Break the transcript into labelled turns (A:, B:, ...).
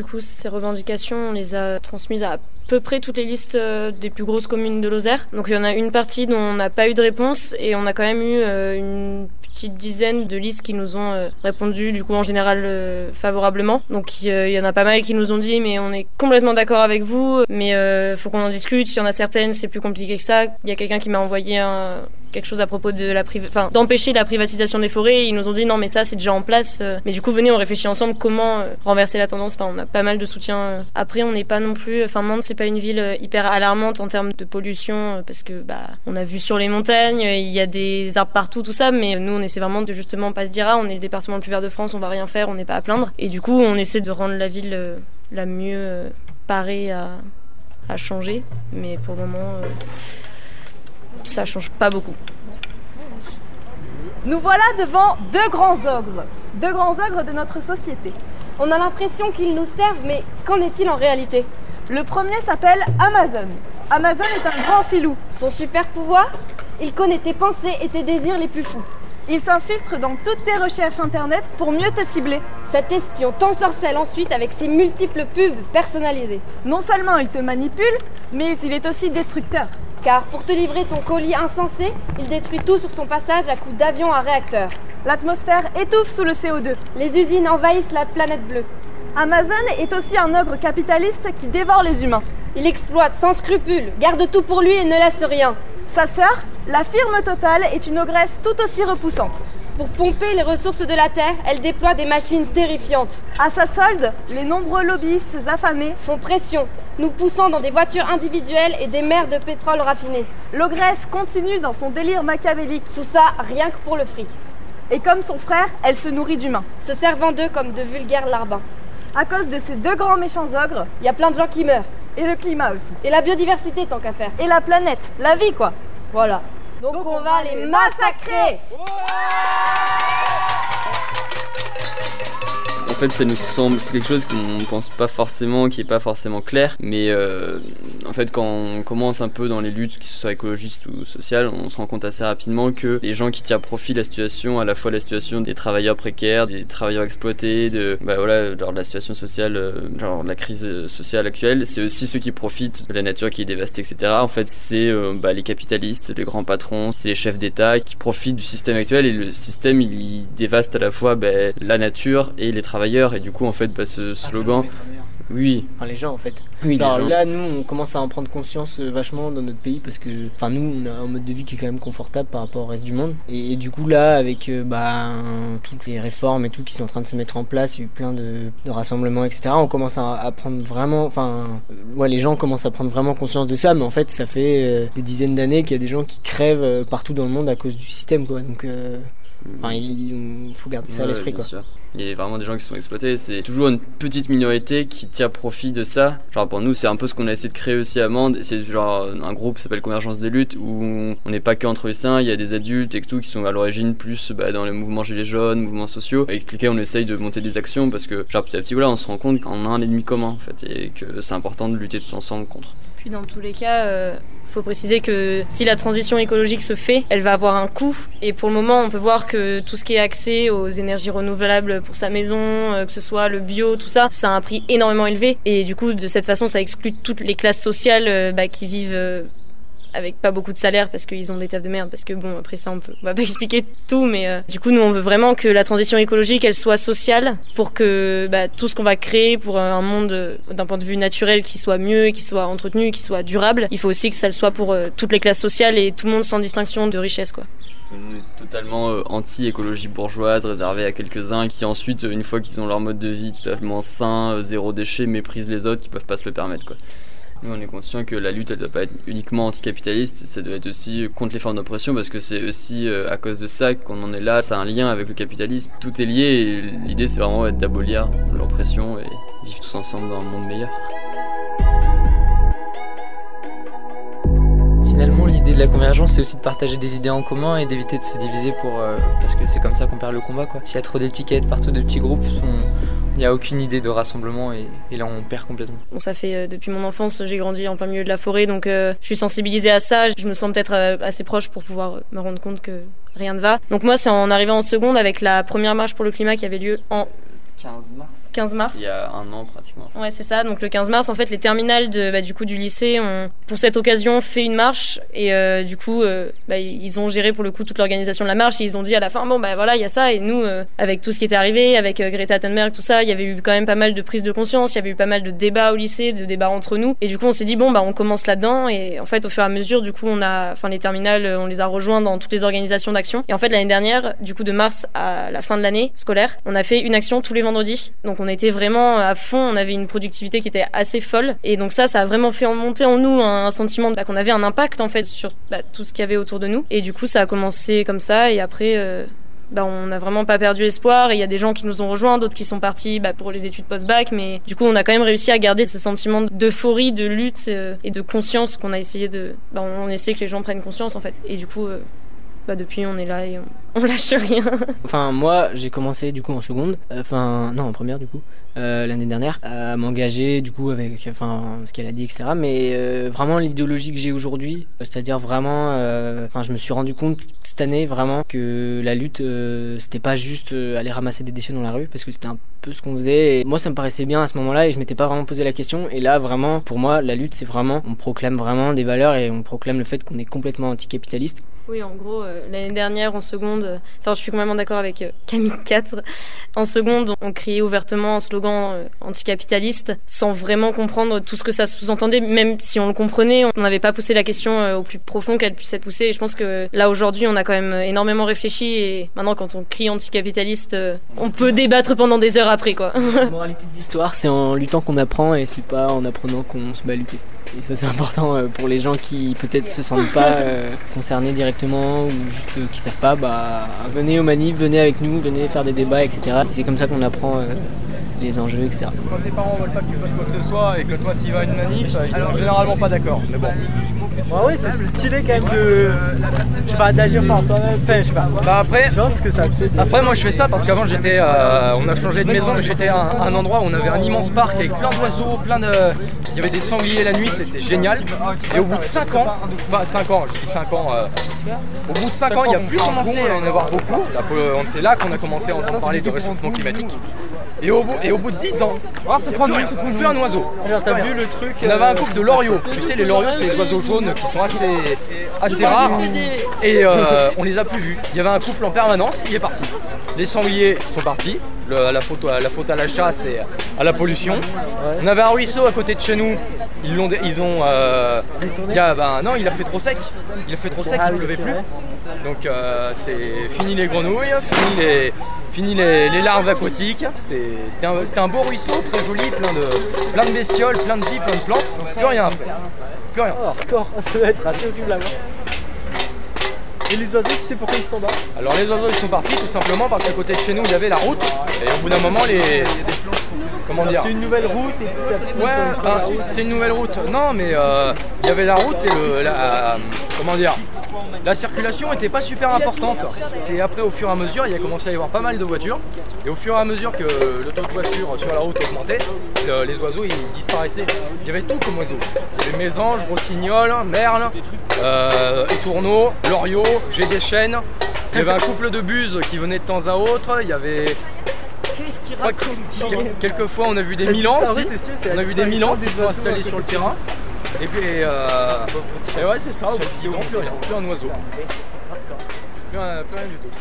A: Du coup, ces revendications, on les a transmises à peu près toutes les listes euh, des plus grosses communes de Lozère. Donc il y en a une partie dont on n'a pas eu de réponse et on a quand même eu euh, une petite dizaine de listes qui nous ont euh, répondu du coup en général favorablement. Donc il y en a pas mal qui nous ont dit mais on est complètement d'accord avec vous mais faut qu'on en discute. S'il y en a certaines c'est plus compliqué que ça. Il y a quelqu'un qui m'a envoyé un, quelque chose à propos de la enfin, d'empêcher la privatisation des forêts. Ils nous ont dit non mais ça c'est déjà en place. Mais du coup venez on réfléchit ensemble comment renverser la tendance. Enfin on a pas mal de soutien. Après on n'est pas non plus, enfin Mende c'est pas une ville euh, hyper alarmante en termes de pollution euh, parce que bah on a vu sur les montagnes, il y a des arbres partout, tout ça, mais nous on essaie vraiment de justement pas se dire ah on est le département le plus vert de France, on va rien faire, on n'est pas à plaindre. Et du coup on essaie de rendre la ville euh, la mieux parée à, à changer, mais pour le moment ça change pas beaucoup.
B: Nous voilà devant deux grands ogres, deux grands ogres de notre société.
C: On a l'impression qu'ils nous servent, mais qu'en est-il en réalité?
B: Le premier s'appelle Amazon. Amazon est un grand filou.
C: Son super pouvoir? Il connaît tes pensées et tes désirs les plus fous.
B: Il s'infiltre dans toutes tes recherches internet pour mieux te cibler.
C: Cet espion t'ensorcelle ensuite avec ses multiples pubs personnalisées.
B: Non seulement il te manipule, mais il est aussi destructeur.
C: Car pour te livrer ton colis insensé, il détruit tout sur son passage à coups d'avion à réacteur.
B: L'atmosphère étouffe sous le CO2.
C: Les usines envahissent la planète bleue.
B: Amazon est aussi un ogre capitaliste qui dévore les humains.
C: Il exploite sans scrupule, garde tout pour lui et ne laisse rien.
B: Sa sœur, la firme Total, est une ogresse tout aussi repoussante.
C: Pour pomper les ressources de la Terre, elle déploie des machines terrifiantes.
B: À sa solde, les nombreux lobbyistes affamés
C: font pression, nous poussant dans des voitures individuelles et des mers de pétrole raffiné.
B: L'ogresse continue dans son délire machiavélique.
C: Tout ça rien que pour le fric.
B: Et comme son frère, elle se nourrit d'humains.
C: Se servant d'eux comme de vulgaires larbins.
B: À cause de ces deux grands méchants ogres,
C: il y a plein de gens qui meurent.
B: Et le climat aussi.
C: Et la biodiversité tant qu'à faire.
B: Et la planète, la vie quoi.
C: Voilà. Donc, on, va les massacrer.
D: Fait, ça nous semble, c'est quelque chose qu'on ne pense pas forcément, qui est pas forcément clair, mais euh, en fait, quand on commence un peu dans les luttes, que ce soit écologistes ou sociales, on se rend compte assez rapidement que les gens qui tirent profit de la situation, à la fois la situation des travailleurs précaires, des travailleurs exploités, de, bah voilà, la situation sociale, euh, de la crise sociale actuelle, c'est aussi ceux qui profitent de la nature qui est dévastée, etc. En fait, c'est euh, bah, les capitalistes, les grands patrons, c'est les chefs d'État qui profitent du système actuel et le système, il, dévaste à la fois bah, la nature et les travailleurs et du coup en fait bah, ce ah, slogan oui.
E: Enfin, les gens en fait.
D: Oui,
E: Alors là, nous, on commence à en prendre conscience euh, vachement dans notre pays parce que, enfin, nous, on a un mode de vie qui est quand même confortable par rapport au reste du monde. Et, du coup, là, avec euh, bah, toutes les réformes et tout qui sont en train de se mettre en place, il y a eu plein de, rassemblements, etc. On commence à, prendre vraiment, enfin, ouais, les gens commencent à prendre vraiment conscience de ça, mais en fait, ça fait euh, des dizaines d'années qu'il y a des gens qui crèvent partout dans le monde à cause du système, quoi. Donc, enfin, il faut garder ça à l'esprit, quoi.
D: Il y a vraiment des gens qui sont exploités. C'est toujours une petite minorité qui tire profit de ça. Genre pour nous, c'est un peu ce qu'on a essayé de créer aussi à Mende. C'est genre un groupe qui s'appelle Convergence des luttes où on n'est pas qu'entre les saints, il y a des adultes et tout qui sont à l'origine plus bah, dans les mouvements gilets jaunes, mouvements sociaux, avec lesquels on essaye de monter des actions parce que genre petit à petit voilà, on se rend compte qu'on a un ennemi commun en fait et que c'est important de lutter tous ensemble contre.
A: Puis dans tous les cas, euh, faut préciser que si la transition écologique se fait, elle va avoir un coût. Et pour le moment, on peut voir que tout ce qui est accès aux énergies renouvelables pour sa maison, euh, que ce soit le bio, tout ça, ça a un prix énormément élevé. Et du coup, de cette façon, ça exclut toutes les classes sociales euh, bah, qui vivent avec pas beaucoup de salaire parce qu'ils ont des tafs de merde parce que bon après ça on peut on va pas expliquer tout mais euh, du coup nous on veut vraiment que la transition écologique elle soit sociale pour que bah, tout ce qu'on va créer pour un monde euh, d'un point de vue naturel qui soit mieux qui soit entretenu qui soit durable il faut aussi que ça le soit pour euh, toutes les classes sociales et tout le monde sans distinction de richesse quoi
D: totalement anti-écologie bourgeoise, réservée à quelques-uns qui ensuite, une fois qu'ils ont leur mode de vie totalement sain, zéro déchet, méprisent les autres qui peuvent pas se le permettre. Quoi. Nous, on est conscient que la lutte, elle doit pas être uniquement anticapitaliste, ça doit être aussi contre les formes d'oppression, parce que c'est aussi euh, à cause de ça qu'on en est là. Ça a un lien avec le capitalisme. Tout est lié, et l'idée, c'est vraiment d'abolir l'oppression et vivre tous ensemble dans un monde meilleur.
F: Finalement, l'idée de la convergence, c'est aussi de partager des idées en commun et d'éviter de se diviser pour, euh, parce que c'est comme ça qu'on perd le combat. S'il y a trop d'étiquettes partout, de petits groupes, il n'y a aucune idée de rassemblement et, là on perd complètement.
A: Bon, ça fait euh, depuis mon enfance, j'ai grandi en plein milieu de la forêt, donc euh, je suis sensibilisée à ça. Je me sens peut-être assez proche pour pouvoir me rendre compte que rien ne va. Donc moi, c'est en arrivant en seconde avec la première marche pour le climat qui avait lieu en
D: 15 mars
A: 15 mars.
D: Il y a un an pratiquement.
A: Ouais, c'est ça. Donc le 15 mars, en fait, les terminales de, bah, du coup du lycée ont, pour cette occasion, fait une marche et euh, du coup, euh, bah, ils ont géré pour le coup toute l'organisation de la marche et ils ont dit à la fin, bon bah voilà, il y a ça et nous, euh, avec tout ce qui était arrivé, avec Greta Thunberg, tout ça, il y avait eu quand même pas mal de prises de conscience, il y avait eu pas mal de débats au lycée, de débats entre nous et du coup, on s'est dit bon bah on commence là-dedans et en fait, au fur et à mesure, du coup, on a, enfin les terminales, on les a rejoints dans toutes les organisations d'action et en fait l'année dernière, du coup de mars à la fin de l'année scolaire, on a fait une action tous les vendredis. Donc on était vraiment à fond, on avait une productivité qui était assez folle. Et donc ça, ça a vraiment fait monter en nous un, sentiment bah, qu'on avait un impact en fait sur bah, tout ce qu'il y avait autour de nous. Et du coup, ça a commencé comme ça. Et après, euh, bah, on n'a vraiment pas perdu espoir. Il y a des gens qui nous ont rejoints, d'autres qui sont partis bah, pour les études post-bac. Mais du coup, on a quand même réussi à garder ce sentiment d'euphorie, de lutte euh, et de conscience qu'on a essayé de... Bah, on essaie que les gens prennent conscience en fait. Et du coup... euh, bah depuis on est là et on, lâche rien.
E: Enfin, moi, j'ai commencé du coup en seconde, euh, enfin, non, en première du coup, euh, l'année dernière, à m'engager du coup avec, enfin, ce qu'elle a dit, etc. Mais euh, vraiment, l'idéologie que j'ai aujourd'hui, c'est-à-dire vraiment, enfin, je me suis rendu compte cette année vraiment que la lutte, c'était pas juste aller ramasser des déchets dans la rue, parce que c'était un peu ce qu'on faisait. Et moi, ça me paraissait bien à ce moment-là et je m'étais pas vraiment posé la question. Et là, vraiment, pour moi, la lutte, c'est vraiment, on proclame vraiment des valeurs et on proclame le fait qu'on est complètement anticapitaliste.
A: Oui, en gros, euh, l'année dernière, en seconde, euh, enfin, je suis complètement d'accord avec euh, Camille 4. En seconde, on criait ouvertement un slogan euh, anticapitaliste sans vraiment comprendre tout ce que ça sous-entendait, même si on le comprenait, on n'avait pas poussé la question euh, au plus profond qu'elle puisse être poussée. Et je pense que là, aujourd'hui, on a quand même énormément réfléchi et maintenant, quand on crie anticapitaliste, euh, on peut débattre pendant des heures après, quoi.
E: La moralité de l'histoire, c'est en luttant qu'on apprend et c'est pas en apprenant qu'on se bat à lutter. Et ça, c'est important euh, pour les gens qui peut-être se sentent pas euh, concernés directement ou juste euh, qui savent pas. Bah, venez aux manifs, venez avec nous, venez faire des débats, etc. Et c'est comme ça qu'on apprend euh, les enjeux, etc.
G: Quand tes parents veulent pas que tu fasses quoi que ce soit et que toi tu vas à une manif, ils sont généralement pas d'accord. Mais bon.
H: Ouais, ouais, c'est stylé quand même de. Je sais pas, d'agir par toi-même. Enfin, je sais pas.
G: Bah après,
H: ce que ça
G: après moi je fais ça parce qu'avant j'étais, euh, on a changé de maison, mais j'étais à un, un endroit où on avait un immense parc avec plein d'oiseaux, plein de, il y avait des sangliers la nuit, c'était génial. Et au bout de 5 ans, enfin 5 ans, je dis 5 ans, euh, au bout de 5 ans il n'y a plus commencé à en avoir beaucoup. C'est là qu'on a commencé à entendre parler de réchauffement climatique. Et au bout, et au bout de 10 ans,
H: Ah, c'est
G: plus, rien, plus un oiseau.
H: T'as vu le truc
G: On avait un
H: euh,
G: couple de loriots. Tu sais, les loriots, c'est les oiseaux jaunes qui sont assez, assez rares. Et euh, on les a plus vus. Il y avait un couple en permanence, il est parti. Les sangliers sont partis. Le- la, faute, la faute à la chasse et à la pollution. On avait un ruisseau à côté de chez nous. Ils l'ont, ils ont. euh, il y a, ben, non, il a fait trop sec. Il a fait trop sec,
H: Ah
G: il ne
H: oui,
G: pleuvait plus. Donc euh, c'est fini les grenouilles, fini les, fini les, les larves aquatiques. C'était un, un beau ruisseau, très joli, plein de, plein de bestioles, plein de vie, plein de plantes. Plus rien après. Plus rien.
H: Oh, ça doit être assez horrible à voir. Et les oiseaux, tu sais pourquoi ils sont là
G: Alors les oiseaux ils sont partis tout simplement parce qu'à côté de chez nous il y avait la route. Et au bout d'un moment les... Comment dire
H: C'est une nouvelle route et petit à petit.
G: Ouais, enfin, c'est- une nouvelle route. Non, mais euh, il y avait la route et le, la, comment dire, la circulation était pas super importante. Et après, au fur et à mesure, il y a commencé à y avoir pas mal de voitures. Et au fur et à mesure que le taux de voitures sur la route augmentait, le- les oiseaux ils disparaissaient. Il y avait tout comme oiseaux. Il y avait mésanges, rossignols, merles, euh, étourneaux, loriots, j'ai des chênes. Il y avait un couple de buses qui venaient de temps à autre. Il y avait Quelquefois on a vu des
H: La
G: milans On a vu des milans qui sont installés sur le terrain. Et puis, euh, et ouais, c'est ça, au bout de 10 ans, plus rien, plus un oiseau. Plus, un- plus rien du tout.